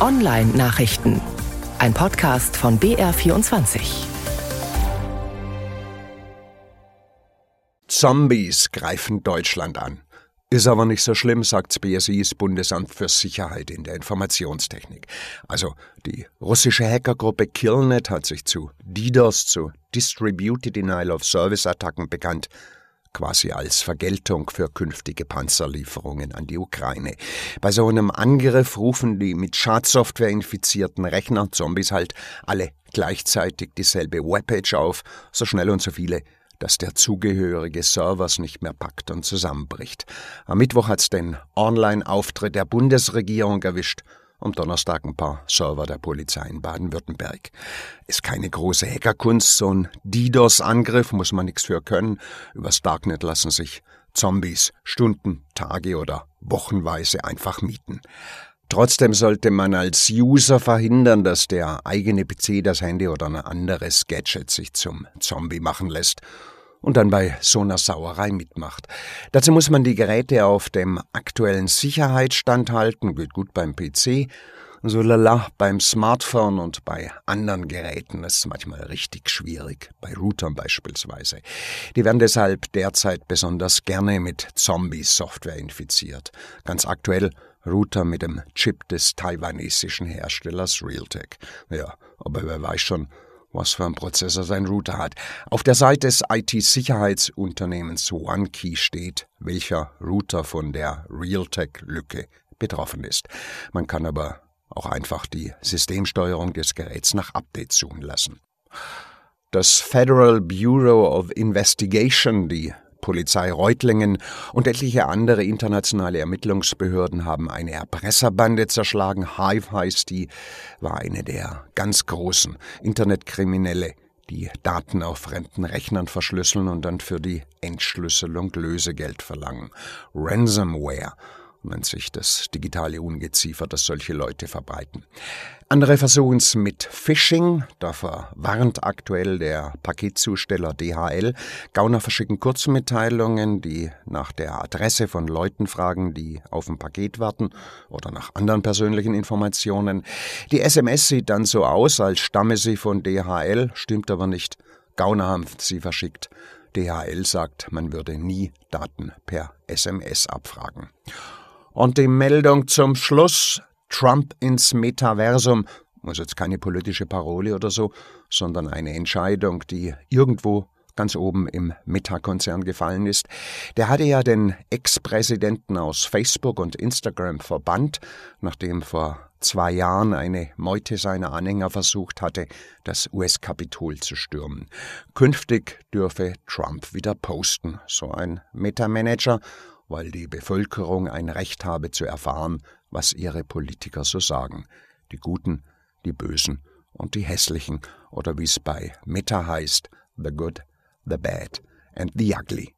Online-Nachrichten. Ein Podcast von BR24. Zombies greifen Deutschland an. Ist aber nicht so schlimm, sagt BSIs Bundesamt für Sicherheit in der Informationstechnik. Also die russische Hackergruppe Killnet hat sich zu DDoS, zu Distributed Denial of Service Attacken bekannt quasi als Vergeltung für künftige Panzerlieferungen an die Ukraine. Bei so einem Angriff rufen die mit Schadsoftware infizierten Rechner, Zombies halt, alle gleichzeitig dieselbe Webpage auf, so schnell und so viele, dass der zugehörige Servers nicht mehr packt und zusammenbricht. Am Mittwoch hat's den Online-Auftritt der Bundesregierung erwischt am Donnerstag ein paar Server der Polizei in Baden-Württemberg. Ist keine große Hackerkunst, so ein DDoS-Angriff muss man nichts für können. Übers Darknet lassen sich Zombies Stunden, Tage oder wochenweise einfach mieten. Trotzdem sollte man als User verhindern, dass der eigene PC, das Handy oder ein anderes Gadget sich zum Zombie machen lässt und dann bei so einer Sauerei mitmacht. Dazu muss man die Geräte auf dem aktuellen Sicherheitsstand halten, geht gut beim PC, so lala beim Smartphone und bei anderen Geräten ist es manchmal richtig schwierig, bei Routern beispielsweise. Die werden deshalb derzeit besonders gerne mit Zombie-Software infiziert. Ganz aktuell Router mit dem Chip des taiwanesischen Herstellers Realtek. Ja, aber wer weiß schon, was für ein Prozessor sein Router hat. Auf der Seite des IT-Sicherheitsunternehmens OneKey steht, welcher Router von der Realtek-Lücke betroffen ist. Man kann aber auch einfach die Systemsteuerung des Geräts nach Update suchen lassen. Das Federal Bureau of Investigation, die Polizei Reutlingen und etliche andere internationale Ermittlungsbehörden haben eine Erpresserbande zerschlagen. Hive heißt die, war eine der ganz großen Internetkriminelle, die Daten auf fremden Rechnern verschlüsseln und dann für die Entschlüsselung Lösegeld verlangen. Ransomware nennt sich das digitale Ungeziefer, das solche Leute verbreiten. Andere versuchen es mit Phishing. Da warnt aktuell der Paketzusteller DHL. Gauner verschicken Kurzmitteilungen, die nach der Adresse von Leuten fragen, die auf ein Paket warten oder nach anderen persönlichen Informationen. Die SMS sieht dann so aus, als stamme sie von DHL, stimmt aber nicht. Gauner haben sie verschickt. DHL sagt, man würde nie Daten per SMS abfragen. Und die Meldung zum Schluss, Trump ins Metaversum, muss jetzt keine politische Parole oder so, sondern eine Entscheidung, die irgendwo ganz oben im Meta-Konzern gefallen ist. Der hatte ja den Ex-Präsidenten aus Facebook und Instagram verbannt, nachdem vor zwei Jahren eine Meute seiner Anhänger versucht hatte, das US-Kapitol zu stürmen. Künftig dürfe Trump wieder posten, so ein Meta-Manager, weil die Bevölkerung ein Recht habe zu erfahren, was ihre Politiker so sagen. Die Guten, die Bösen und die Hässlichen, oder wie es bei Meta heißt, the good, the bad and the ugly.